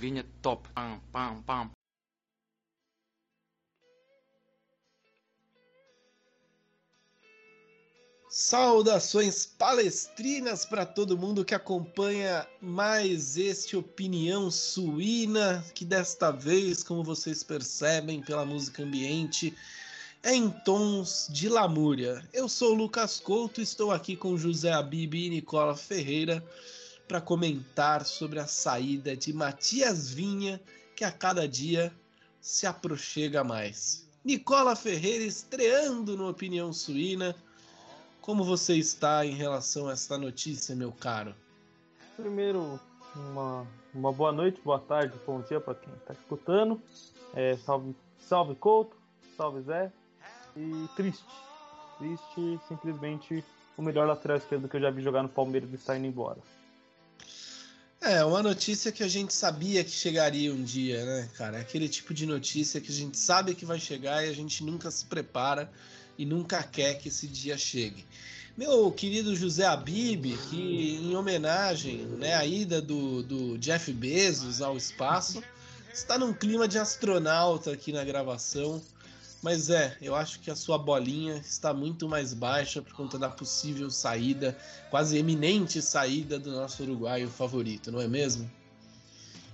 Vinha top. Pam, pam, pam. Saudações palestrinas para todo mundo que acompanha mais este Opinião Suína, que desta vez, como vocês percebem pela música ambiente, é em tons de lamúria. Eu sou o Lucas Couto, estou aqui com José Abib e Nicola Ferreira para comentar sobre a saída de Matias Vinha, que a cada dia se aproxima mais. Nicola Ferreira estreando no Opinião Suína. Como você está em relação a esta notícia, meu caro? Primeiro, uma, uma boa noite, boa tarde, bom dia para quem está escutando. É, salve, salve Couto, salve Zé. E triste, triste, simplesmente o melhor lateral esquerdo que eu já vi jogar no Palmeiras está indo embora. É, uma notícia que a gente sabia que chegaria um dia, né, cara? É aquele tipo de notícia que a gente sabe que vai chegar e a gente nunca se prepara e nunca quer que esse dia chegue. Meu querido José Abib, que em homenagem né, à ida do, do Jeff Bezos ao espaço, está num clima de astronauta aqui na gravação. Mas é, eu acho que a sua bolinha está muito mais baixa por conta da possível saída, quase eminente saída do nosso uruguaio favorito, não é mesmo?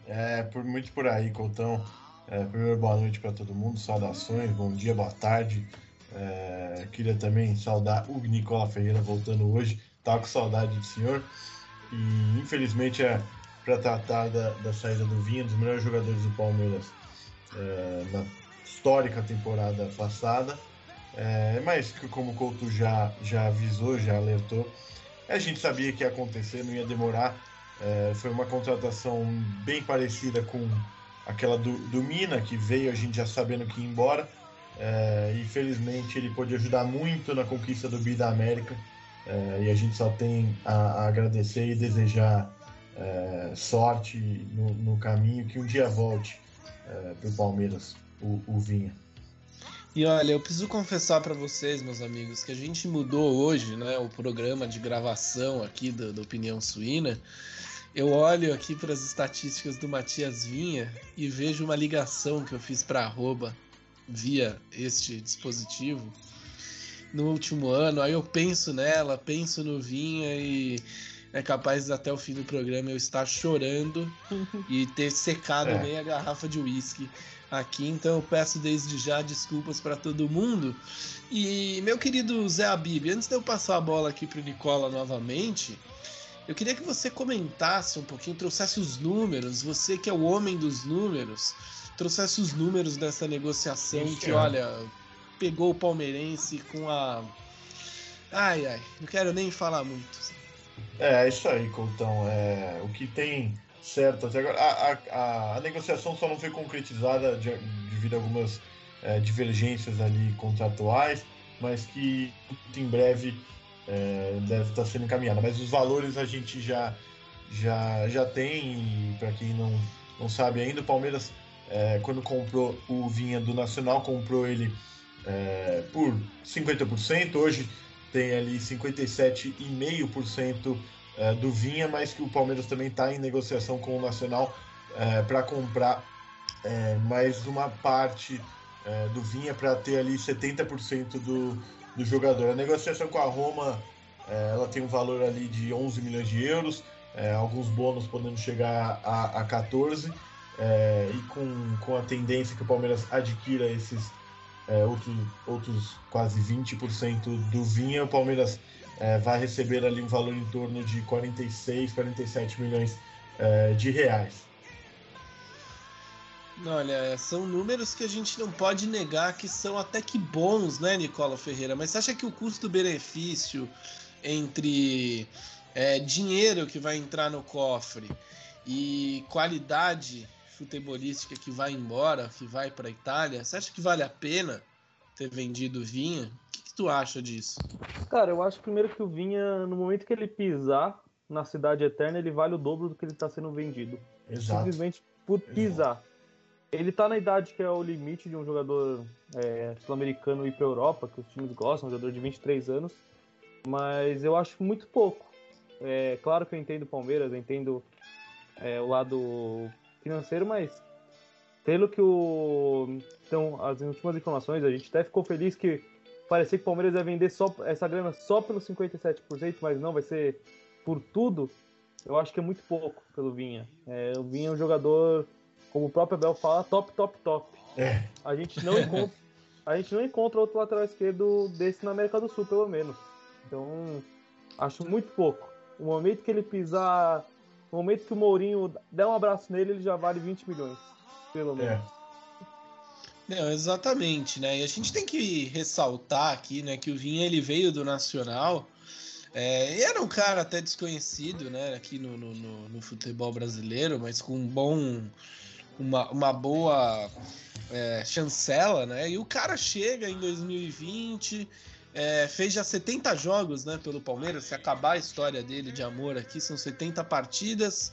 É, por muito por aí, Coutão. É, primeiro, boa noite para todo mundo, saudações, bom dia, boa tarde. É, queria também saudar o Nicola Ferreira voltando hoje. Tava com saudade do senhor. E infelizmente é para tratar da, da, saída do Vinha, dos melhores jogadores do Palmeiras é, na histórica temporada passada. É, mas que como o Couto já, já avisou, já alertou, a gente sabia que ia acontecer, não ia demorar. É, foi uma contratação bem parecida com aquela do, do Mina, que veio a gente já sabendo que ia embora é, infelizmente ele pôde ajudar muito na conquista do Bi da América é, e a gente só tem a, a agradecer e desejar é, sorte no, no, caminho que um dia volte é, para o Palmeiras o, o Vinha. E olha, eu preciso confessar para vocês, meus amigos, que a gente mudou hoje, né, o programa de gravação aqui da, da Opinião Suína. Eu olho aqui para as estatísticas do Matias Vinha e vejo uma ligação que eu fiz para arroba via este dispositivo no último ano. Aí eu penso nela, penso no Vinha e é capaz de, até o fim do programa eu estar chorando e ter secado é. meia garrafa de uísque aqui. Então eu peço desde já desculpas para todo mundo. E meu querido Zé Abib, antes de eu passar a bola aqui para o Nicola novamente, eu queria que você comentasse um pouquinho, trouxesse os números, você que é o homem dos números trouxesse os números dessa negociação Isso que, é. olha, pegou o palmeirense com a. Ai, ai, não quero nem falar muito. É, é isso aí, Coutão. É, o que tem certo até agora. A, a, a negociação só não foi concretizada de, devido a algumas é, divergências ali contratuais, mas que em breve é, deve estar sendo encaminhada. Mas os valores a gente já, já, já tem, para quem não, não sabe ainda, o Palmeiras é, quando comprou o Vinha do Nacional, comprou ele é, por 50%, hoje tem ali 57,5% é, do Vinha, mas que o Palmeiras também está em negociação com o Nacional é, para comprar é, mais uma parte do Vinha para ter ali 70% do, do jogador. A negociação com a Roma ela tem um valor ali de 11 milhões de euros, alguns bônus podendo chegar a, a 14 é, e com, com a tendência que o Palmeiras adquira esses é, outros, outros quase 20% do Vinha, o Palmeiras é, vai receber ali um valor em torno de 46, 47 milhões é, de reais. Olha, são números que a gente não pode negar que são até que bons, né, Nicola Ferreira? Mas você acha que o custo-benefício entre é, dinheiro que vai entrar no cofre e qualidade futebolística que vai embora, que vai para a Itália, você acha que vale a pena ter vendido o Vinha? O que, que, tu acha disso? Cara, eu acho primeiro que o Vinha, no momento que ele pisar na cidade eterna, ele vale o dobro do que ele está sendo vendido. Exato. Simplesmente por pisar. Exato. Ele está na idade que é o limite de um jogador é, sul-americano ir para Europa, que os times gostam, um jogador de 23 anos, mas eu acho muito pouco. É claro que eu entendo o Palmeiras, eu entendo é, o lado financeiro, mas pelo que o. Então, as últimas informações, a gente até ficou feliz que parecia que o Palmeiras ia vender só essa grana só pelos 57%, mas não, vai ser por tudo. Eu acho que é muito pouco pelo Vinha. É, o Vinha é um jogador, como o próprio Abel fala, top, top, top. É. A gente não encontra, a gente não encontra outro lateral esquerdo desse na América do Sul, pelo menos. Então, acho muito pouco. O momento que ele pisar, o momento que o Mourinho der um abraço nele, ele já vale 20 milhões pelo menos. É. Não, exatamente, né? E a gente tem que ressaltar aqui, né, que o Vinha ele veio do Nacional. É, era um cara até desconhecido, né, aqui no, no, no, no futebol brasileiro, mas com um bom, uma, uma boa é, chancela, né? E o cara chega em 2020, é, fez já 70 jogos, né, pelo Palmeiras. Se acabar a história dele de amor aqui, são 70 partidas,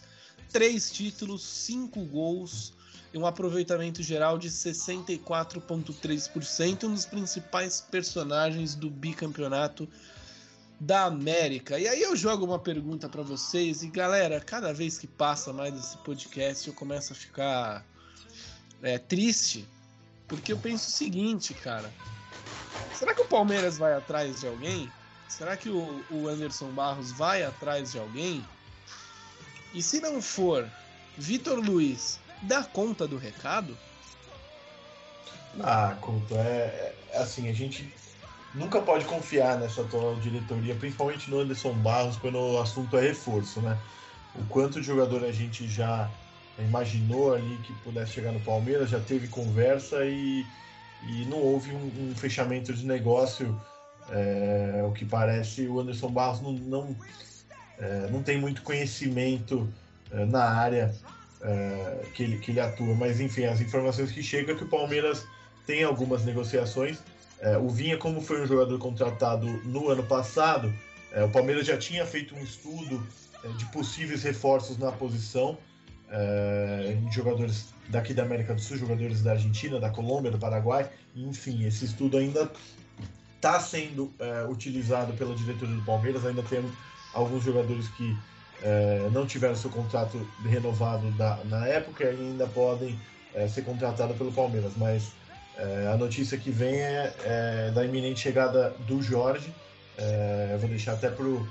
três títulos, cinco gols e um aproveitamento geral de 64,3% nos principais personagens do bicampeonato da América. E aí eu jogo uma pergunta para vocês e galera, cada vez que passa mais esse podcast eu começo a ficar é, triste porque eu penso o seguinte, cara. Será que o Palmeiras vai atrás de alguém? Será que o, o Anderson Barros vai atrás de alguém? E se não for Vitor Luiz dá conta do recado? Ah, Couto, é, é, assim, a gente nunca pode confiar nessa atual diretoria, principalmente no Anderson Barros, quando o assunto é reforço, né? O quanto de jogador a gente já imaginou ali que pudesse chegar no Palmeiras, já teve conversa e, e não houve um, um fechamento de negócio. É, o que parece, o Anderson Barros não, não, é, não tem muito conhecimento é, na área é, que, ele, que ele atua. Mas enfim, as informações que chegam é que o Palmeiras tem algumas negociações. É, o Vinha, como foi um jogador contratado no ano passado, é, o Palmeiras já tinha feito um estudo é, de possíveis reforços na posição é, jogadores daqui da América do Sul, jogadores da Argentina, da Colômbia, do Paraguai. Enfim, esse estudo ainda está sendo utilizado pela diretoria do Palmeiras. Ainda tem alguns jogadores que é, não tiveram seu contrato renovado da, na época e ainda podem é, ser contratados pelo Palmeiras. Mas é, a notícia que vem é, é da iminente chegada do Jorge. Eu vou deixar até para o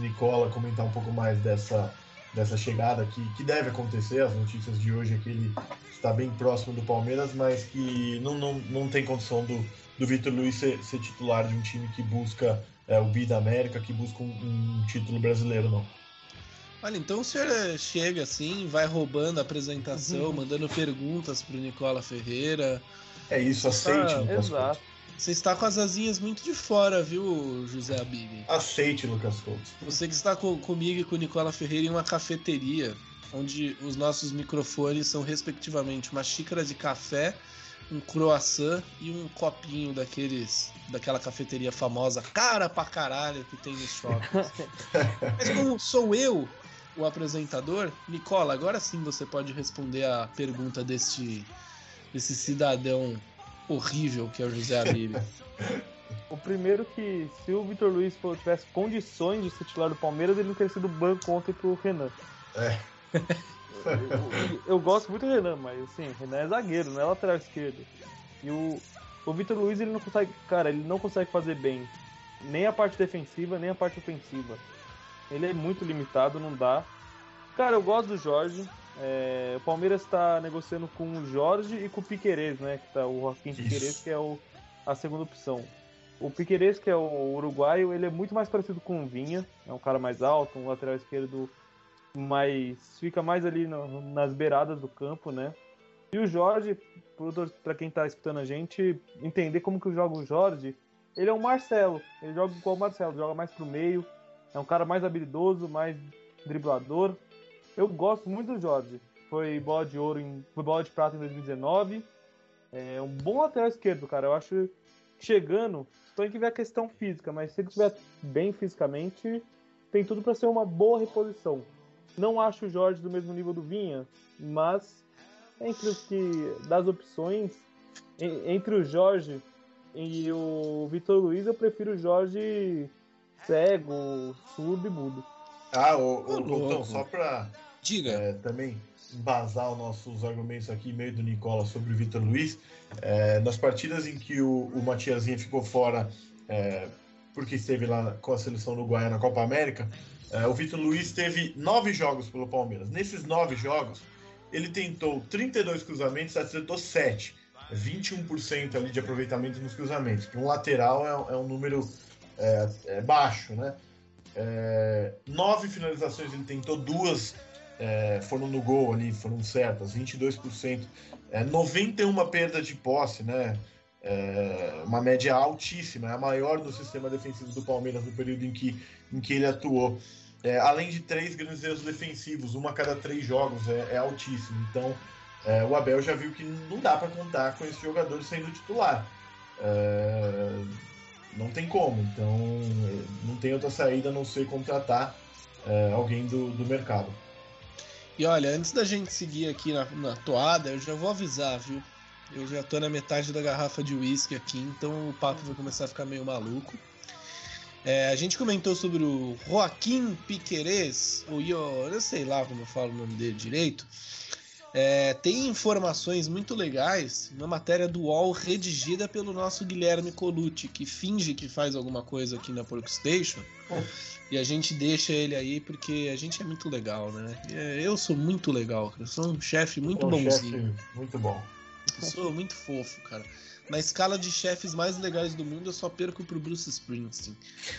Nicola comentar um pouco mais dessa, dessa chegada que, que deve acontecer. As notícias de hoje é que ele está bem próximo do Palmeiras, mas que não, não, não tem condição do, do Vitor Luiz ser, ser, titular de um time que busca é, o Bi da América, que busca um, um título brasileiro, não. Olha, então o senhor eh, chega assim, vai roubando a apresentação, uhum. mandando perguntas pro Nicola Ferreira. É isso, aceite, está... Lucas Exato. Você está com as asinhas muito de fora, viu, José Abib? Aceite, Lucas Couto. Você que está com, comigo e com o Nicola Ferreira em uma cafeteria, onde os nossos microfones são, respectivamente, uma xícara de café, um croissant e um copinho daqueles daquela cafeteria famosa, cara pra caralho, que tem nos shoppings. Mas como sou eu o apresentador. Nicola, agora sim você pode responder a pergunta deste, desse cidadão horrível que é o José Abib. O primeiro que, se o Vitor Luiz tivesse condições de ser titular do Palmeiras, ele não teria sido banco ontem pro Renan. É. Eu, eu, eu, gosto muito do Renan, mas assim, o Renan é zagueiro, não é lateral esquerdo. E o, o Vitor Luiz, ele não consegue, cara, ele não consegue fazer bem nem a parte defensiva, nem a parte ofensiva. Ele é muito limitado, não dá. Cara, eu gosto do Jorge. É, o Palmeiras está negociando com o Jorge e com o Piquerez, né? Que tá o Joaquim Piquerez, que é o, a segunda opção. O Piquerez, que é o uruguaio, ele é muito mais parecido com o Vinha. É um cara mais alto, um lateral esquerdo mas fica mais ali no, nas beiradas do campo, né? E o Jorge, para quem está escutando a gente, entender como que joga o Jorge, ele é um Marcelo. Ele joga igual o Marcelo, joga mais pro meio, é um cara mais habilidoso, mais driblador. Eu gosto muito do Jorge. Foi bola de ouro, em, foi bola de prata em 2019. É um bom lateral esquerdo, cara. Eu acho chegando, tem que ver a questão física, mas se ele estiver bem fisicamente, tem tudo para ser uma boa reposição. Não acho o Jorge do mesmo nível do Vinha, mas entre os que das opções, entre o Jorge e o Vitor Luiz, eu prefiro o Jorge cego, surdo e mudo. Ah, o, o, só pra Diga. É, também embasar os nossos argumentos aqui, meio do Nicola, sobre o Vitor Luiz. É, nas partidas em que o, o Matiazinha ficou fora, é, porque esteve lá com a seleção uruguaia na Copa América, é, o Vitor Luiz teve nove jogos pelo Palmeiras. Nesses nove jogos, ele tentou 32 cruzamentos, acertou 7. 21% ali de aproveitamento nos cruzamentos. Para um lateral é, é um número é, é baixo, né? É, nove finalizações ele tentou, duas é, foram no gol ali, foram certas, 22%. É, 91 perda de posse, né? É, uma média altíssima, é a maior do sistema defensivo do Palmeiras no período em que, em que ele atuou. É, além de três grandes erros defensivos, uma a cada três jogos, é, é altíssimo. Então, é, o Abel já viu que não dá para contar com esse jogador sendo titular. É, não tem como. Então, não tem outra saída a não ser contratar é, alguém do, do mercado. E olha, antes da gente seguir aqui na, na toada, eu já vou avisar, viu? Eu já tô na metade da garrafa de uísque aqui, então o papo vai começar a ficar meio maluco. É, a gente comentou sobre o Joaquim Piquerez, ou eu, eu sei lá como eu falo o nome dele direito. É, tem informações muito legais na matéria do UOL redigida pelo nosso Guilherme Colucci, que finge que faz alguma coisa aqui na Porkstation. Oh. E a gente deixa ele aí porque a gente é muito legal, né? É, eu sou muito legal, eu sou um chefe muito um bonzinho. Chefe muito bom. Eu sou muito fofo, cara. Na escala de chefes mais legais do mundo, eu só perco pro Bruce Springsteen.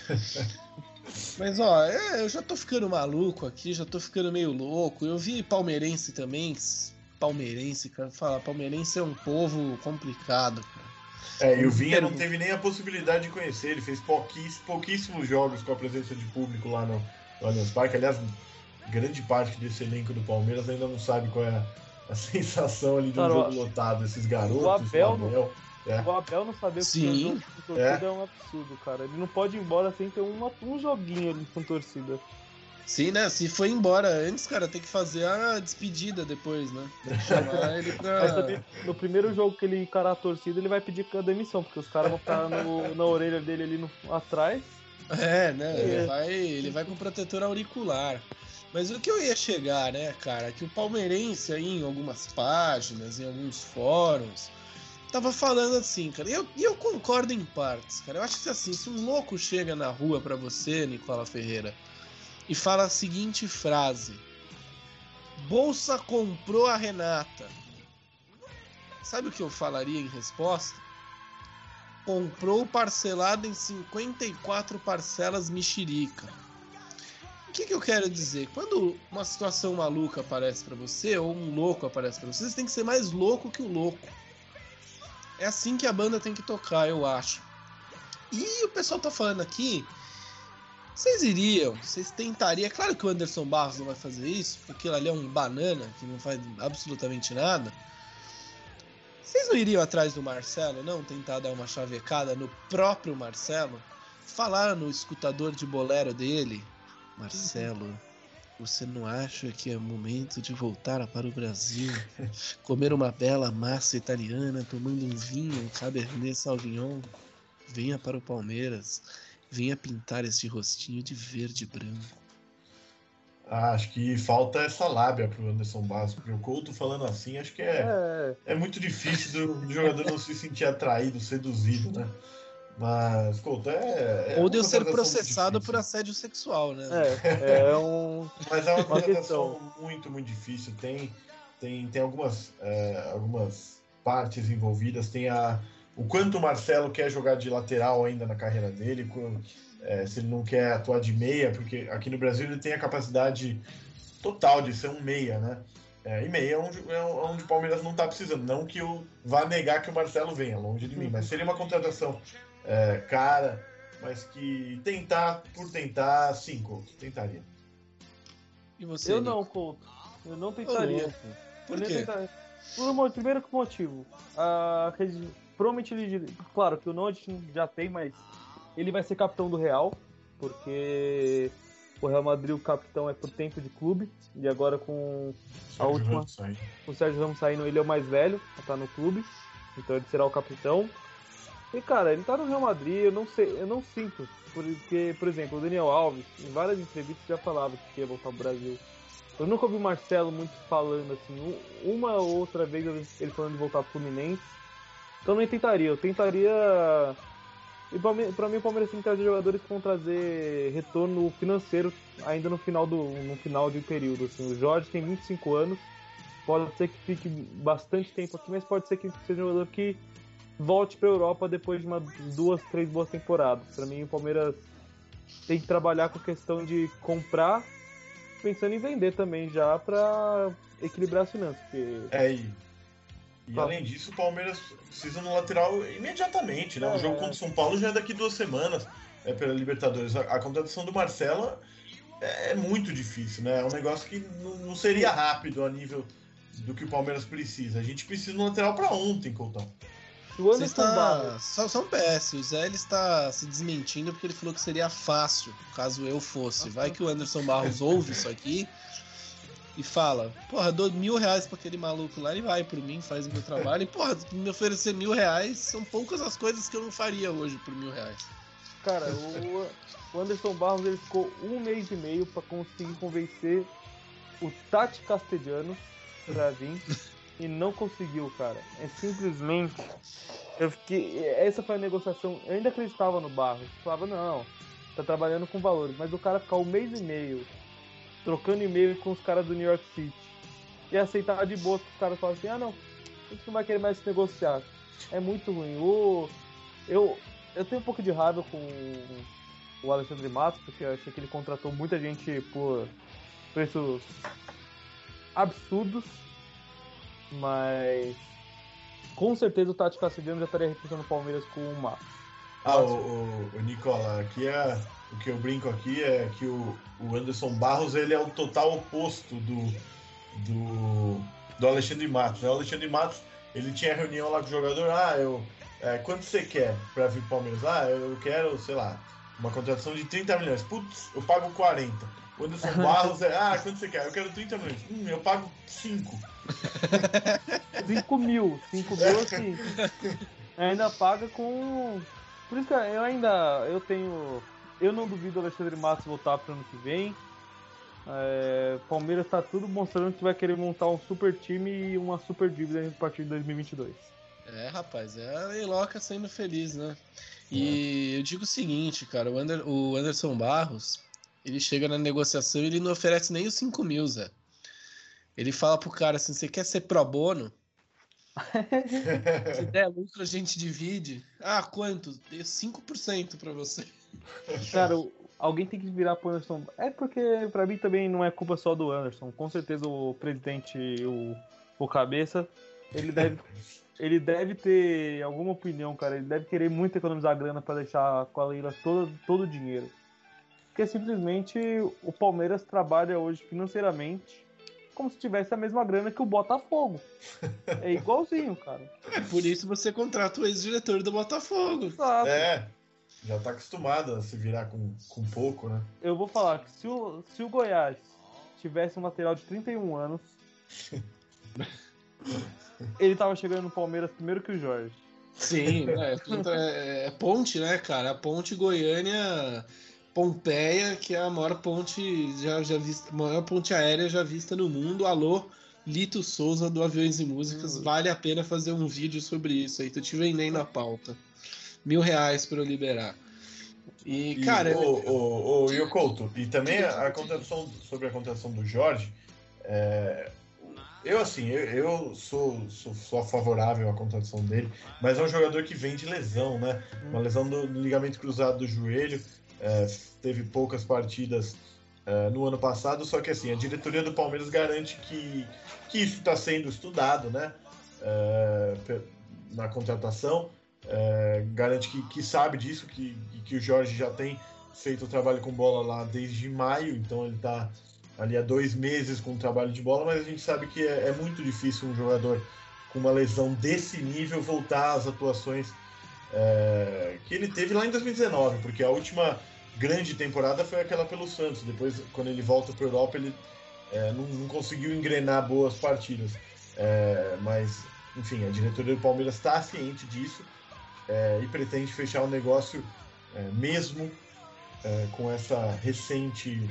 Mas ó, é, eu já tô ficando maluco aqui, já tô ficando meio louco. Eu vi palmeirense também. Palmeirense, cara, falar, palmeirense é um povo complicado, cara. É, e o Vinha não teve nem a possibilidade de conhecer, ele fez pouquíssimos, pouquíssimos jogos com a presença de público lá no, no Allianz Parque. Aliás, grande parte desse elenco do Palmeiras ainda não sabe qual é a, a sensação ali de um jogo lotado, esses garotos. O Abel, o Abel é. O Abel não saber Sim. que com torcida é. é. um absurdo, cara. Ele não pode ir embora sem ter uma, um joguinho ali com torcida. Sim, né? Se foi embora antes, cara, tem que fazer a despedida depois, né? Tem que chamar ele pra. No primeiro jogo que ele encarar a torcida, ele vai pedir a demissão, porque os caras vão ficar no, na orelha dele ali no, atrás. É, né? É. Ele, vai, ele vai com protetor auricular. Mas o que eu ia chegar, né, cara, que o palmeirense aí, em algumas páginas, em alguns fóruns, tava falando assim, cara. E eu, eu concordo em partes, cara. Eu acho que assim, se um louco chega na rua para você, Nicola Ferreira, e fala a seguinte frase: Bolsa comprou a Renata. Sabe o que eu falaria em resposta? Comprou parcelado em 54 parcelas mexerica. O que, que eu quero dizer? Quando uma situação maluca aparece para você, ou um louco aparece para você, você tem que ser mais louco que o louco. É assim que a banda tem que tocar, eu acho. E o pessoal tá falando aqui. Vocês iriam, vocês tentariam. É claro que o Anderson Barros não vai fazer isso, porque ele é um banana que não faz absolutamente nada. Vocês não iriam atrás do Marcelo, não? Tentar dar uma chavecada no próprio Marcelo? Falar no escutador de bolero dele? Marcelo. Você não acha que é momento de voltar para o Brasil, comer uma bela massa italiana, tomando um vinho, um Cabernet Sauvignon? Venha para o Palmeiras, venha pintar este rostinho de verde e branco. Ah, acho que falta essa lábia pro Anderson Barros, porque o Couto falando assim, acho que é, é. é muito difícil do, do jogador não se sentir atraído, seduzido, né? Mas, Couto, é. é Ou de eu ser processado por assédio sexual, né? É, é um. Mas é uma, questão muito, muito difícil. Tem, tem, tem algumas, é, algumas partes envolvidas. Tem a, o quanto o Marcelo quer jogar de lateral ainda na carreira dele, é, se ele não quer atuar de meia, porque aqui no Brasil ele tem a capacidade total de ser um meia, né? É, e meia é onde, é onde o Palmeiras não está precisando. Não que eu vá negar que o Marcelo venha, longe de mim, mas seria uma contratação é, cara, mas que tentar por tentar, sim, Couto, tentaria. E você? Eu Nico? não, Couto. Eu não tentaria. por quê? Tentaria. Por um, primeiro motivo. A, provavelmente ele. Claro que o Nod já tem, mas ele vai ser capitão do Real, porque o Real Madrid, o capitão, é por tempo de clube. E agora com a última. O Sérgio Ramos saindo, ele é o mais velho, tá no clube. Então ele será o capitão. E cara, ele tá no Real Madrid, eu não sei, eu não sinto. Porque, por exemplo, o Daniel Alves, em várias entrevistas já falava que ia voltar pro Brasil. Eu nunca ouvi o Marcelo muito falando assim. Uma ou outra vez ele falando de voltar pro Fluminense. Então não tentaria. Eu tentaria. E pra mim, mim o Palmeiras tem que trazer jogadores que vão trazer retorno financeiro ainda no final do no final de um período. Assim. O Jorge tem 25 anos. Pode ser que fique bastante tempo aqui, mas pode ser que seja um jogador que volte para a Europa depois de uma, duas, três boas temporadas. Para mim, o Palmeiras tem que trabalhar com a questão de comprar, pensando em vender também já para equilibrar as finanças. Porque... É, e, e além disso, o Palmeiras precisa no lateral imediatamente, né? É, o jogo contra o São Paulo já é daqui duas semanas é, pela Libertadores. A, a contratação do Marcelo é, é muito difícil, né? É um negócio que não, não seria rápido a nível do que o Palmeiras precisa. A gente precisa no lateral para ontem, Coutão. O Anderson está... Barros. Só, só um PS, o Zé ele está se desmentindo porque ele falou que seria fácil caso eu fosse. Vai que o Anderson Barros ouve isso aqui e fala: Porra, dou mil reais pra aquele maluco lá, ele vai por mim, faz o meu trabalho. E, porra, me oferecer mil reais são poucas as coisas que eu não faria hoje por mil reais. Cara, o, o Anderson Barros ele ficou um mês e meio para conseguir convencer o Tati Castellanos pra vir e não conseguiu, cara. É simplesmente. Eu fiquei. Essa foi a negociação. Eu ainda acreditava no Barros. Falava, não, tá trabalhando com valores. Mas o cara ficar um mês e meio trocando e-mail com os caras do New York City e aceitar de boa que os caras falam assim: ah, não, a gente não vai querer mais negociar. É muito ruim. O, eu, eu tenho um pouco de raiva com o Alexandre Matos, porque eu achei que ele contratou muita gente por preços absurdos mas com certeza o Tati Cassidiano já estaria representando o Palmeiras com Matos. Ah, o, o, o, Nicola, aqui é. O que eu brinco aqui é que o, o Anderson Barros ele é o total oposto do, do, do Alexandre Matos. Né? O Alexandre Matos ele tinha reunião lá com o jogador, ah, eu. É, quanto você quer para vir pro Palmeiras? Ah, eu quero, sei lá, uma contratação de 30 milhões. Putz, eu pago 40. O Anderson Barros é, ah, quanto você quer? Eu quero 30 milhões. Hum, eu pago 5. 5 mil. 5 mil assim. Ainda paga com. Por isso que eu ainda. Eu tenho. Eu não duvido o Alexandre Matos voltar pro ano que vem. É, Palmeiras tá tudo mostrando que vai querer montar um super time e uma super dívida a partir de 2022. É, rapaz, é a Leiloca sendo feliz, né? E é. eu digo o seguinte, cara, o, Ander, o Anderson Barros, ele chega na negociação e ele não oferece nem os 5 mil, Zé. Ele fala pro cara assim: você quer ser pro bono? Se der lucro, a gente divide. Ah, quanto? Dei 5% para você. Cara, alguém tem que virar pro Anderson. É porque, para mim, também não é culpa só do Anderson. Com certeza o presidente, o, o cabeça, ele deve. ele deve ter alguma opinião, cara. Ele deve querer muito economizar grana para deixar com a Leila todo, todo o dinheiro porque simplesmente o Palmeiras trabalha hoje financeiramente como se tivesse a mesma grana que o Botafogo. É igualzinho, cara. É por isso você contrata o ex-diretor do Botafogo. Exato. É, já tá acostumado a se virar com, com pouco, né? Eu vou falar que se o, se o Goiás tivesse um lateral de 31 anos, ele tava chegando no Palmeiras primeiro que o Jorge. Sim, é, é, é ponte, né, cara? A ponte Goiânia Pompeia, que é a maior ponte já, já vista, maior ponte aérea já vista no mundo. Alô, Lito Souza do Aviões e Músicas, uhum. vale a pena fazer um vídeo sobre isso aí. Tô te vendendo a pauta. Mil reais para eu liberar. E, e cara. O, o, o, e o Couto, e também a, contratação sobre a contratação do Jorge. É, eu, assim, eu, eu sou, sou, sou, favorável à contratação dele, mas é um jogador que vem de lesão, né? Uma uhum. lesão do, do ligamento cruzado do joelho é, teve poucas partidas é, no ano passado, só que assim, a diretoria do Palmeiras garante que, que isso está sendo estudado né, é, na contratação, é, garante que, que, sabe disso, que, que o Jorge já tem feito o trabalho com bola lá desde maio, então ele está ali há dois meses com o trabalho de bola, mas a gente sabe que é, é muito difícil um jogador com uma lesão desse nível voltar às atuações é, que ele teve lá em 2019, porque a última grande temporada foi aquela pelo Santos. Depois, quando ele volta para a Europa, ele é, não, não, conseguiu engrenar boas partidas. É, mas, enfim, a diretoria do Palmeiras está ciente disso é, e pretende fechar o negócio é, mesmo é, com essa recente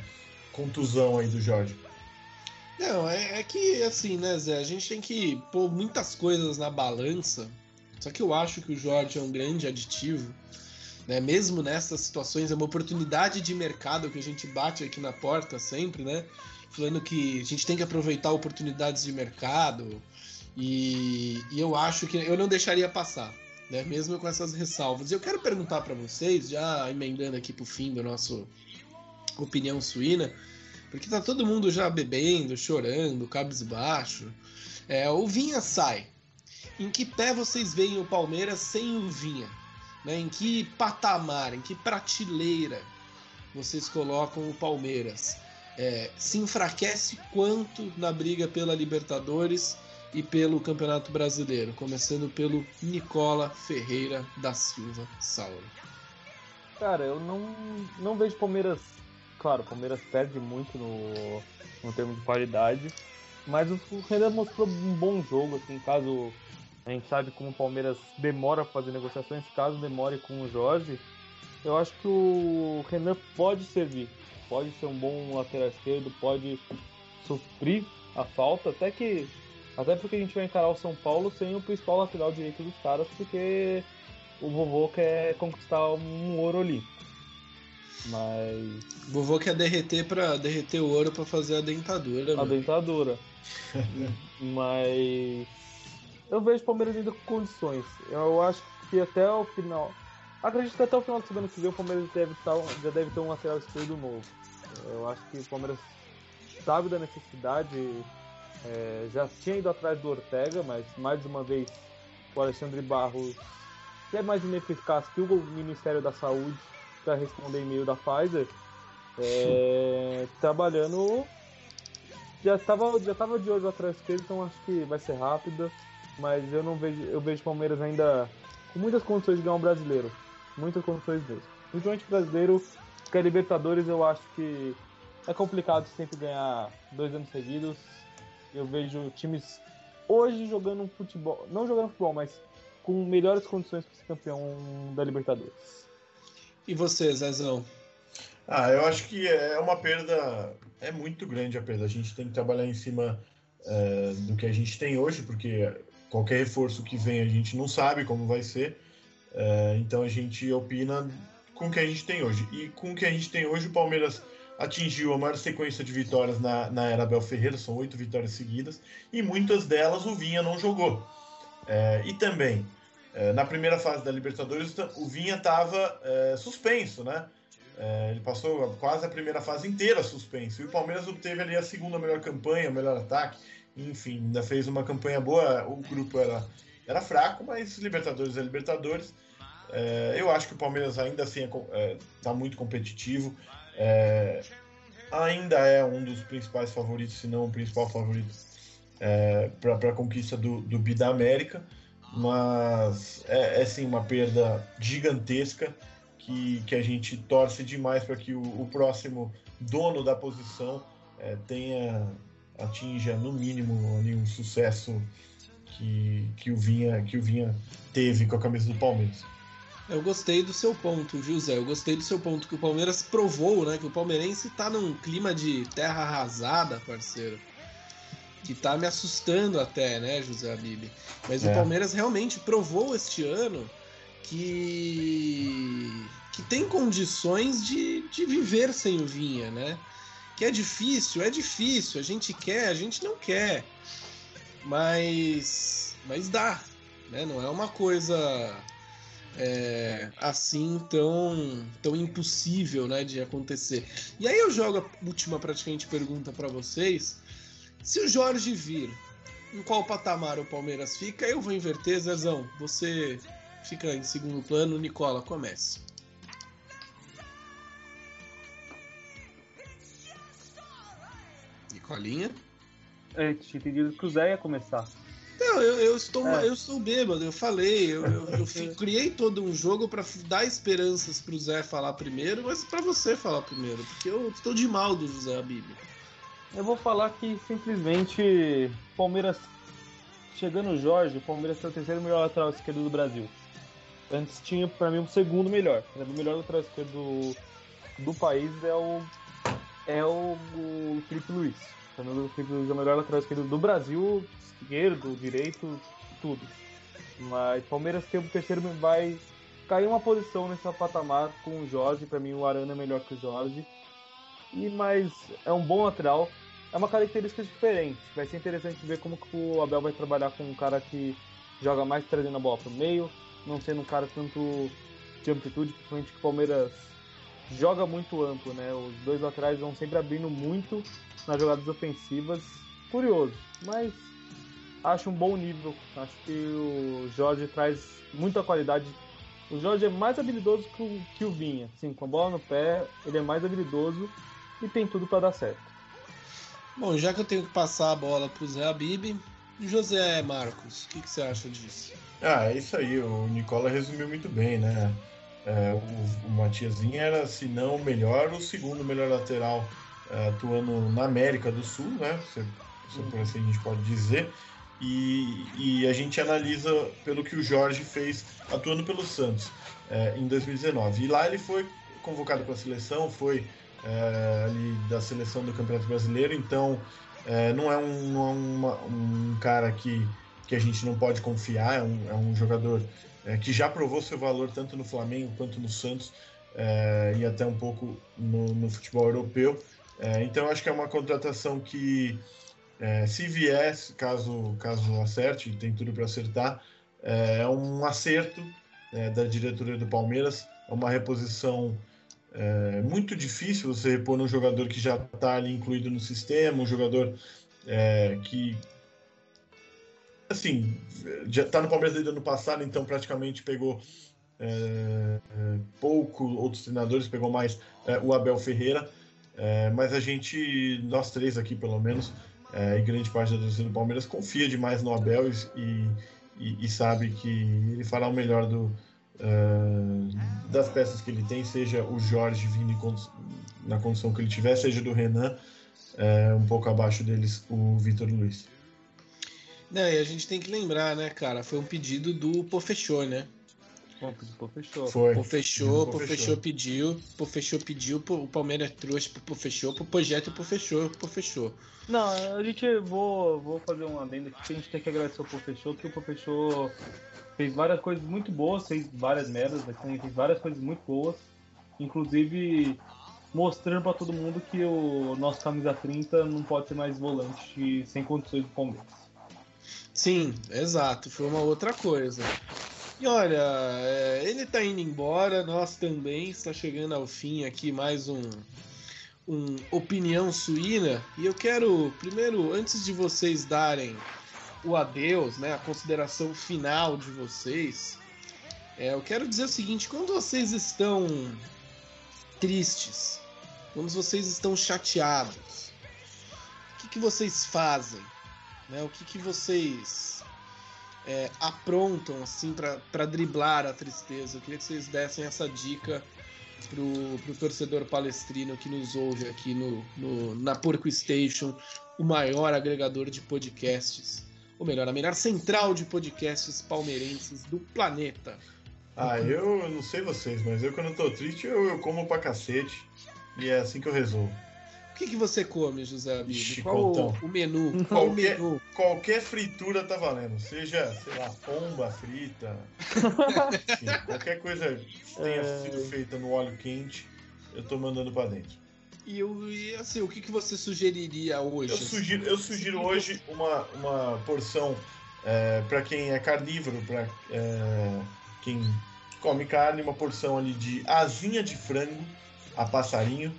contusão aí do Jorge. Não, é, é, que assim, né, Zé? A gente tem que pôr muitas coisas na balança. Só que eu acho que o Jorge é um grande aditivo. Né? Mesmo nessas situações, é uma oportunidade de mercado que a gente bate aqui na porta sempre, né? Falando que a gente tem que aproveitar oportunidades de mercado. E, e eu acho que eu não deixaria passar, né? Mesmo com essas ressalvas. E eu quero perguntar para vocês, já emendando aqui pro fim do nosso opinião suína porque tá todo mundo já bebendo, chorando, cabisbaixo. É, o Vinha sai. Em que pé vocês veem o Palmeiras sem o Vinha? Né? Em que patamar, em que prateleira vocês colocam o Palmeiras? É, se enfraquece quanto na briga pela Libertadores e pelo Campeonato Brasileiro? Começando pelo Nicola Ferreira da Silva Saulo. Cara, eu não, não vejo Palmeiras claro, o Palmeiras perde muito no, no termo de qualidade, mas o Renan mostrou um bom jogo, assim, caso a gente sabe como o Palmeiras demora para fazer negociações, caso demore com o Jorge, eu acho que o Renan pode servir, pode ser um bom lateral esquerdo, pode suprir a falta, até que até porque a gente vai encarar o São Paulo sem o principal lateral direito dos caras, porque o vovô quer conquistar um ouro olímpico. Mas. Vovô quer derreter para derreter o ouro para fazer a dentadura. A mano. dentadura. Mas. Eu vejo o Palmeiras ainda com condições. Eu acho que até o final. Acredito que até o final do semana que vem o Palmeiras deve estar, já deve ter um lateral esquerdo novo. Eu acho que o Palmeiras sabe da necessidade. É, já tinha ido atrás do Ortega, mas mais uma vez o Alexandre Barros é mais ineficaz que o Ministério da Saúde para responder e-mail da Pfizer, é, trabalhando. Já estava já tava de olho atrás esquerda, então acho que vai ser rápida. Mas eu não vejo. Eu vejo Palmeiras ainda com muitas condições de ganhar um brasileiro. Muitas condições mesmo. Principalmente brasileiro, porque a Libertadores eu acho que é complicado sempre ganhar dois anos seguidos. Eu vejo times hoje jogando um futebol. Não jogando futebol, mas com melhores condições para ser campeão da Libertadores. E você, Zezão? Ah, eu acho que é uma perda, é muito grande a perda. A gente tem que trabalhar em cima é, do que a gente tem hoje, porque qualquer reforço que vem a gente não sabe como vai ser. É, então a gente opina com o que a gente tem hoje. E com o que a gente tem hoje, o Palmeiras atingiu a maior sequência de vitórias na, na era Abel Ferreira, são oito vitórias seguidas, e muitas delas o Vinha não jogou. É, e também é, na primeira fase da Libertadores, o Vinha estava é, suspenso, né? É, ele passou quase a primeira fase inteira suspenso. E o Palmeiras obteve ali a segunda melhor campanha, o melhor ataque. Enfim, ainda fez uma campanha boa. O grupo era, era fraco, mas Libertadores é Libertadores. É, eu acho que o Palmeiras ainda assim está é, tá muito competitivo. É, ainda é um dos principais favoritos, se não o principal favorito para a conquista do, do Bi da América mas é, é sim uma perda gigantesca que, que a gente torce demais para que o, o, próximo dono da posição é, tenha atinja no mínimo ali um sucesso que, que, o Vinha, que o Vinha teve com a camisa do Palmeiras. Eu gostei do seu ponto, José. Eu gostei do seu ponto que o Palmeiras provou, né? Que o palmeirense está num clima de terra arrasada, parceiro que tá me assustando até, né, José Abib? Mas é. o Palmeiras realmente provou este ano que que tem condições de, de viver sem o Vinha, né? Que é difícil, é difícil. A gente quer, a gente não quer. Mas mas dá, né? Não é uma coisa é, assim tão tão impossível, né, de acontecer. E aí eu jogo a última praticamente pergunta para vocês se o Jorge vir, em qual patamar o Palmeiras fica, eu vou inverter, Zezão. Você fica em segundo plano, Nicola, comece. Nicolinha? Eu tinha entendido que o Zé ia começar. Não, eu, eu estou, é. eu estou bêbado, eu falei. Eu, eu, eu criei todo um jogo para dar esperanças para o Zé falar primeiro, mas para você falar primeiro, porque eu estou de mal do José Abílio. Eu vou falar que simplesmente Palmeiras chegando o Jorge, o Palmeiras tem o terceiro melhor lateral esquerdo do Brasil. Antes tinha para mim o segundo melhor. O melhor lateral esquerdo do, do país é o é o, o Felipe Luiz. Fernando Felipe é o melhor lateral esquerdo do Brasil, esquerdo, direito, tudo. Mas Palmeiras tem o terceiro vai cair uma posição nessa patamar com o Jorge. Para mim, o Arana é melhor que o Jorge. E mas é um bom lateral. É uma característica diferente. Vai ser interessante ver como que o Abel vai trabalhar com um cara que joga mais trazendo a bola para o meio, não sendo um cara tanto de amplitude, principalmente que o Palmeiras joga muito amplo, né? Os dois laterais vão sempre abrindo muito nas jogadas ofensivas. Curioso, mas acho um bom nível. Acho que o Jorge traz muita qualidade. O Jorge é mais habilidoso que o, que o Vinha. Sim, com a bola no pé, ele é mais habilidoso e tem tudo para dar certo. Bom, já que eu tenho que passar a bola para o Zé Abib, José Marcos, o que, que, você acha disso? Ah, é isso aí. O Nicola resumiu muito bem, né? É, o, o Matiazinho era, se não o melhor, o segundo melhor lateral é, atuando na América do Sul, né? Se, se por assim a gente pode dizer. E, e, a gente analisa pelo que o Jorge fez atuando pelo Santos é, em 2019. E lá ele foi convocado para a seleção, foi é, ali da seleção do Campeonato Brasileiro, então é, não é, um, é uma, um cara que, que a gente não pode confiar, é um, é um jogador é, que já provou seu valor tanto no Flamengo quanto no Santos é, e até um pouco no, no futebol europeu. É, então acho que é uma contratação que, é, se viesse, caso, caso acerte, tem tudo para acertar, é, um acerto da diretoria do Palmeiras, é uma reposição é, muito difícil você repor um jogador que já está ali incluído no sistema, um jogador é, que assim já está no Palmeiras desde o ano passado, então praticamente pegou é, pouco outros treinadores, pegou mais é, o Abel Ferreira, é, mas a gente, nós três aqui pelo menos, é, e grande parte da torcida do Palmeiras confia demais no Abel e, e, e sabe que ele fará o melhor do, uh, das peças que ele tem, seja o Jorge vindo na condição que ele tiver, seja do Renan, um pouco abaixo deles o Vitor Luiz. Não, e a gente tem que lembrar, né, cara? Foi um pedido do Pofechou, né? Pô, fechou. Foi. Pô, fechou, pô, fechou, pediu, pô, fechou, pediu, o Palmeiras trouxe, pô, fechou, pô, projeto, pô, fechou, pô, fechou. Não, a gente, vou, vou fazer um adendo aqui que a gente tem que agradecer ao Pô, fechou, porque o Pô, fechou fez várias coisas muito boas, fez várias merdas, assim, fez várias coisas muito boas, inclusive mostrando para todo mundo que o nosso camisa 30 não pode ser mais volante sem condições do Palmeiras. Sim, exato, foi uma outra coisa. E olha, é, ele tá indo embora, nós também, está chegando ao fim aqui mais um, um Opinião Suína. E eu quero, primeiro, antes de vocês darem o adeus, né, a consideração final de vocês, é, eu quero dizer o seguinte: quando vocês estão tristes, quando vocês estão chateados, o que, que vocês fazem? Né? O que, que vocês é, aprontam assim para driblar a tristeza? Eu queria que vocês dessem essa dica pro, pro torcedor palestrino que nos ouve aqui no, no na Porco Station, o maior agregador de podcasts ou melhor, a melhor central de podcasts palmeirenses do planeta. Ah, eu não sei vocês, mas eu quando tô triste eu, eu como pra cacete. E é assim que eu resolvo. O que, que você come, José Amigo? Qual o, o, menu? Qual qualquer, o menu? Qualquer fritura tá valendo. Seja, sei lá, pomba frita. enfim, qualquer coisa que tenha é... sido feita no óleo quente, eu tô mandando pra dentro. E, eu, e assim, o que, que você sugeriria hoje? Eu sugiro, eu sugiro hoje uma, uma porção é, para quem é carnívoro, para é, quem come carne, uma porção ali de asinha de frango a passarinho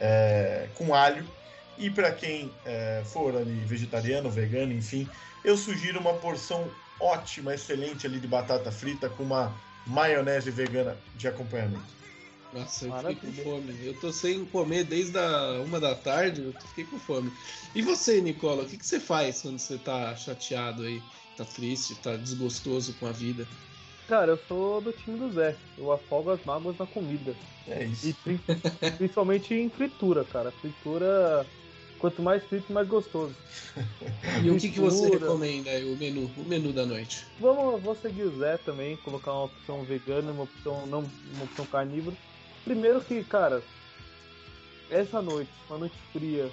é, com alho. E para quem é, for ali vegetariano, vegano, enfim, eu sugiro uma porção ótima, excelente ali de batata frita com uma maionese vegana de acompanhamento. Nossa, eu Maravilha. fiquei com fome. Eu tô sem comer desde a uma da tarde, eu fiquei com fome. E você, Nicola, o que, que você faz quando você tá chateado aí? Tá triste, tá desgostoso com a vida? Cara, eu sou do time do Zé. Eu afogo as mágoas na comida. É isso. E principalmente em fritura, cara. Fritura, quanto mais frito, mais gostoso. e o que, que você recomenda aí, o menu, o menu da noite? Vamos, vou seguir o Zé também, colocar uma opção vegana, uma opção não, uma opção carnívora. Primeiro que, cara, essa noite, uma noite fria,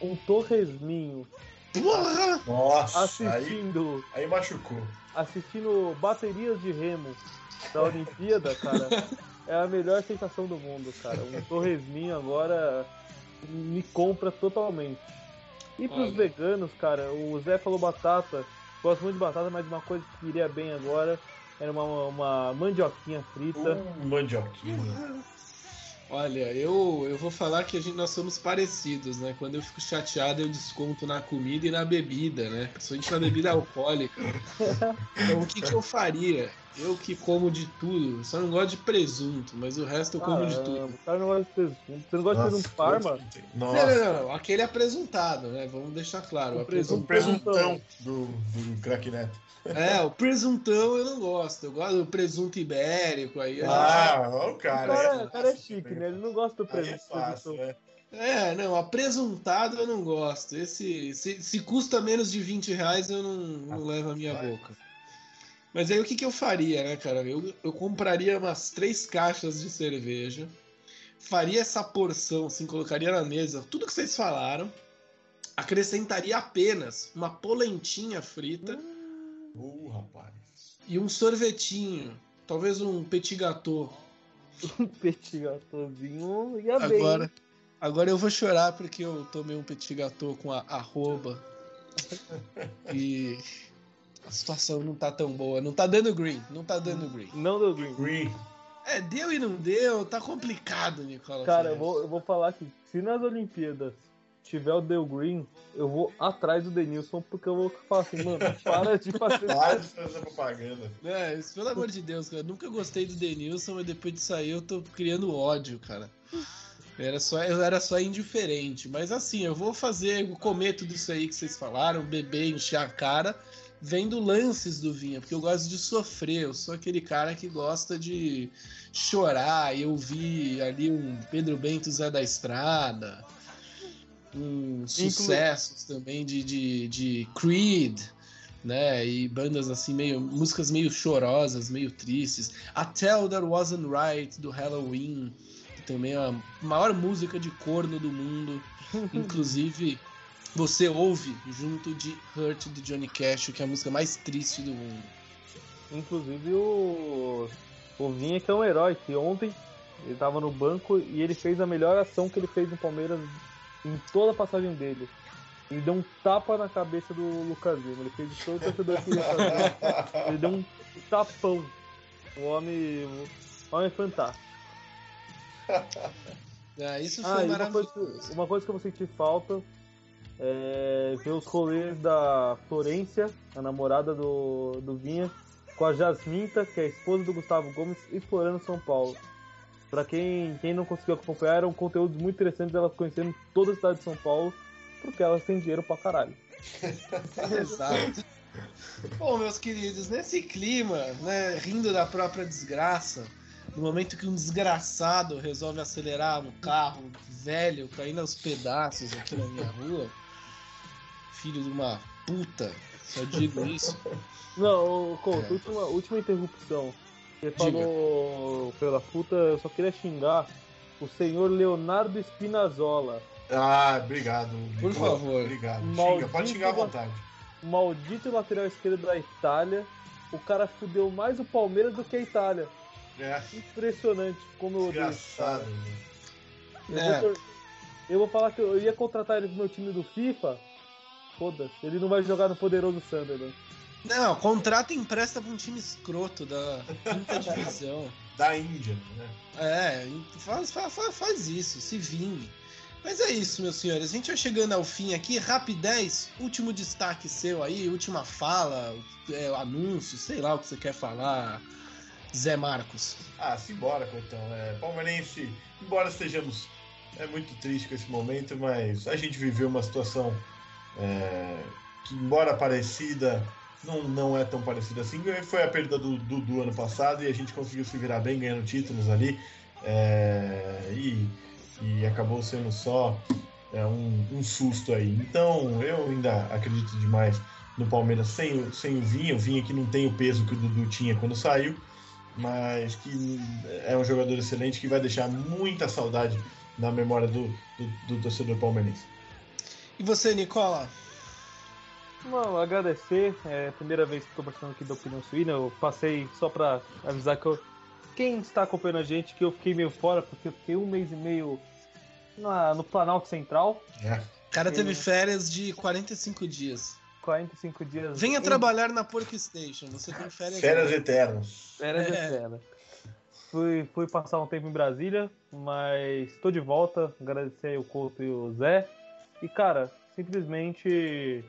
um torresminho. Porra! Nossa, assistindo. Aí, aí machucou. Assistindo baterias de remo da Olimpíada, cara, é a melhor sensação do mundo, cara. Um torresminho agora me compra totalmente. E pros Olha. veganos, cara, o Zé falou batata. Gosto muito de batata, mas uma coisa que iria bem agora era uma, uma mandioquinha frita. Uh, mandioquinha. Olha, eu, eu vou falar que a gente, nós somos parecidos, né? Quando eu fico chateado, eu desconto na comida e na bebida, né? Principalmente na bebida alcoólica. Então, o que, que eu faria? Eu que como de tudo, só não gosto de presunto, mas o resto eu como Caramba, de tudo. O cara não gosta de presunto. Você não gosta Nossa, de presunto parma? Não, não, não, Aquele é apresuntado, né? Vamos deixar claro. O, presunto, presuntão do, do crack neto. É, o presuntão eu não gosto. Eu gosto do presunto ibérico aí. Ah, gente... o cara. O cara, é, o cara é chique, né? Ele não gosta do presunto. É fácil, né? É, não, apresuntado eu não gosto. Esse, se, se custa menos de 20 reais, eu não, não ah, levo a minha vai. boca. Mas aí o que, que eu faria, né, cara? Eu, eu compraria umas três caixas de cerveja, faria essa porção, assim, colocaria na mesa tudo que vocês falaram, acrescentaria apenas uma polentinha frita. Uh, rapaz. E um sorvetinho, talvez um petit gâteau. Um petit gâteauzinho ia agora, bem. Agora eu vou chorar porque eu tomei um petit gâteau com a arroba. e a situação não tá tão boa. Não tá dando green. Não tá dando green. Não deu green. Green. É, deu e não deu. Tá complicado, Nicolas. Cara, eu vou, eu vou falar que se nas Olimpíadas tiver o Dale Green, eu vou atrás do Denilson, porque eu vou falar assim, mano, para de fazer Para de fazer propaganda. É, isso, pelo amor de Deus, cara. Eu nunca gostei do Denilson, mas depois de sair eu tô criando ódio, cara. Era só, eu era só indiferente. Mas assim, eu vou fazer, vou comer tudo isso aí que vocês falaram, beber, encher a cara vendo lances do Vinha, porque eu gosto de sofrer, eu sou aquele cara que gosta de chorar, e eu vi ali um Pedro Bento Zé da Estrada, um sucessos também de, de, de Creed, né, e bandas assim meio, músicas meio chorosas, meio tristes, A Tell That Wasn't Right, do Halloween, que também é a maior música de corno do mundo, inclusive você ouve junto de Hurt do Johnny Cash, que é a música mais triste do mundo. Inclusive o, o Vinha que é um herói, que ontem ele tava no banco e ele fez a melhor ação que ele fez no Palmeiras em toda a passagem dele. Ele deu um tapa na cabeça do Lucas Lima. Ele fez todo o torcedor queria fazer. Ele deu um tapão. O homem. O homem é fantástico. Ah, isso foi ah, maravilhoso. Uma coisa, uma coisa que eu vou sentir falta é, ver os rolês da Florência, a namorada do, do Vinha, com a Jasminta, que é a esposa do Gustavo Gomes, explorando São Paulo. Para quem, quem não conseguiu acompanhar, eram conteúdos muito interessantes elas conhecendo toda a cidade de São Paulo, porque elas têm dinheiro pra caralho. Exato. Bom, meus queridos, nesse clima, né, rindo da própria desgraça, no momento que um desgraçado resolve acelerar um carro velho caindo aos pedaços aqui na minha rua, filho de uma puta. Só digo isso. Não, Couto, é. última, última interrupção. Você Diga. falou pela puta, eu só queria xingar o senhor Leonardo Spinazzola. Ah, obrigado. Por favor. Obrigado. Maldito Xinga, pode xingar à vontade. Maldito lateral esquerdo da Itália. O cara fudeu mais o Palmeiras do que a Itália. É. Impressionante como eu odeio. Engraçado, eu, é. vou, eu vou falar que eu ia contratar ele pro meu time do FIFA Foda-se, ele não vai jogar no poderoso Sunderland. Não, contrata e empresta pra um time escroto da quinta divisão. Da Índia, né? É, faz, faz, faz isso, se vingue. Mas é isso, meus senhores. A gente vai chegando ao fim aqui. Rapidez, último destaque seu aí, última fala, é, anúncio, sei lá o que você quer falar, Zé Marcos. Ah, simbora, Coitão. É, palmeirense, embora estejamos é muito triste com esse momento, mas a gente viveu uma situação é, que embora parecida, não, não é tão parecida assim. Foi a perda do, do, do ano passado e a gente conseguiu se virar bem ganhando títulos ali. É, e, e acabou sendo só é, um, um, susto aí. Então eu ainda acredito demais no Palmeiras sem, sem o Vinha. O Vinha que não tem o peso que o Dudu tinha quando saiu, mas que é um jogador excelente que vai deixar muita saudade na memória do, do, do torcedor palmeirense. E você, Nicola? Não, agradecer. É a primeira vez que estou participando aqui da Opinião Suína. Eu passei só para avisar que eu, quem está acompanhando a gente que eu fiquei meio fora, porque eu fiquei um mês e meio na, no Planalto Central. É. O cara teve férias de 45 dias. 45 dias. Venha em... trabalhar na Pork Station. Você tem férias. Férias eternas. Férias é. eternas. Fui, fui passar um tempo em Brasília, mas estou de volta. Agradecer aí o Couto e o Zé. E, cara, simplesmente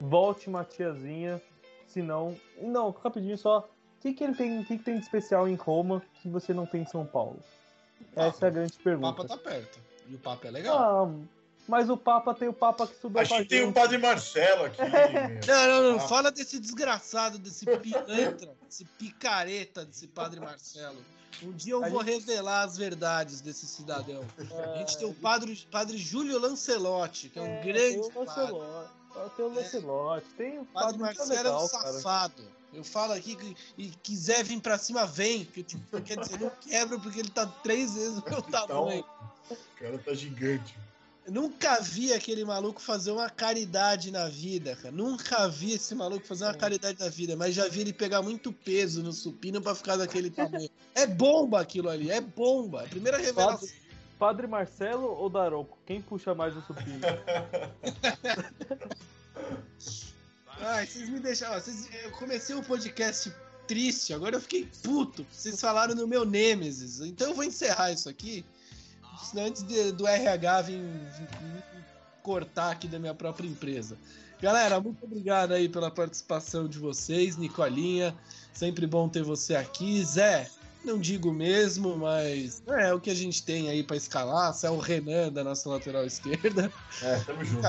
volte Matiazinha, senão. Não, rapidinho só. O que, que ele tem, que, que tem de especial em Roma que você não tem em São Paulo? Essa é a grande pergunta. O Papa tá perto. E o Papa é legal. Ah, mas o Papa tem o Papa que estudou Acho que tem o Padre Marcelo aqui. não, não, não. Ah. Fala desse desgraçado, desse pilantra, desse picareta desse Padre Marcelo. Um dia eu a vou gente... revelar as verdades desse cidadão. É... A gente tem o padre, padre Júlio Lancelotti, que é um é, grande tem o Lancelotti, Tem o Lancelotti, é. tem o padre, padre Marcelo legal, é um safado. Cara. Eu falo aqui que e quiser vir pra cima, vem. Que, tipo, quer dizer, não quebra porque ele tá três vezes o meu tamanho. o cara tá gigante. Nunca vi aquele maluco fazer uma caridade na vida, cara. Nunca vi esse maluco fazer uma é. caridade na vida, mas já vi ele pegar muito peso no supino para ficar daquele tamanho. É bomba aquilo ali, é bomba. A primeira revelação. Padre, Padre Marcelo ou Daronco? Quem puxa mais o supino? Ai, vocês me deixaram. Vocês, eu comecei o podcast triste, agora eu fiquei puto. Vocês falaram no meu Nemesis. Então eu vou encerrar isso aqui. Antes de, do RH vir, cortar aqui da minha própria empresa. Galera, muito obrigado aí pela participação de vocês, Nicolinha. Sempre bom ter você aqui. Zé, não digo mesmo, mas é, é o que a gente tem aí para escalar. Você é o Renan da nossa lateral esquerda. É, tamo junto.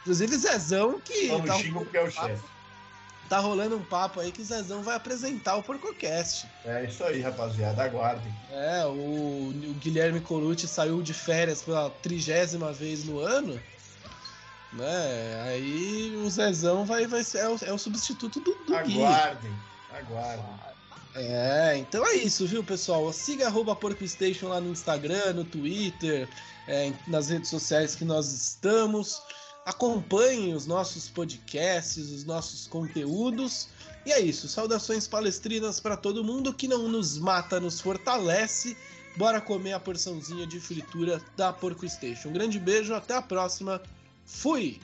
Inclusive, Zezão que. Só tá porque é o chefe. Tá rolando um papo aí que o Zezão vai apresentar o Porcocast. É isso aí, rapaziada. Aguardem. É, o, o Guilherme Colucci saiu de férias pela trigésima vez no ano. Né? Aí o Zezão vai, vai ser é o, é o substituto do, do Aguardem, Gui. aguardem. É, então é isso, viu, pessoal? Siga arroba PorcoStation lá no Instagram, no Twitter, é, nas redes sociais que nós estamos. Acompanhem os nossos podcasts, os nossos conteúdos. E é isso. Saudações palestrinas para todo mundo que não nos mata, nos fortalece. Bora comer a porçãozinha de fritura da Porco Station. Um grande beijo, até a próxima. Fui!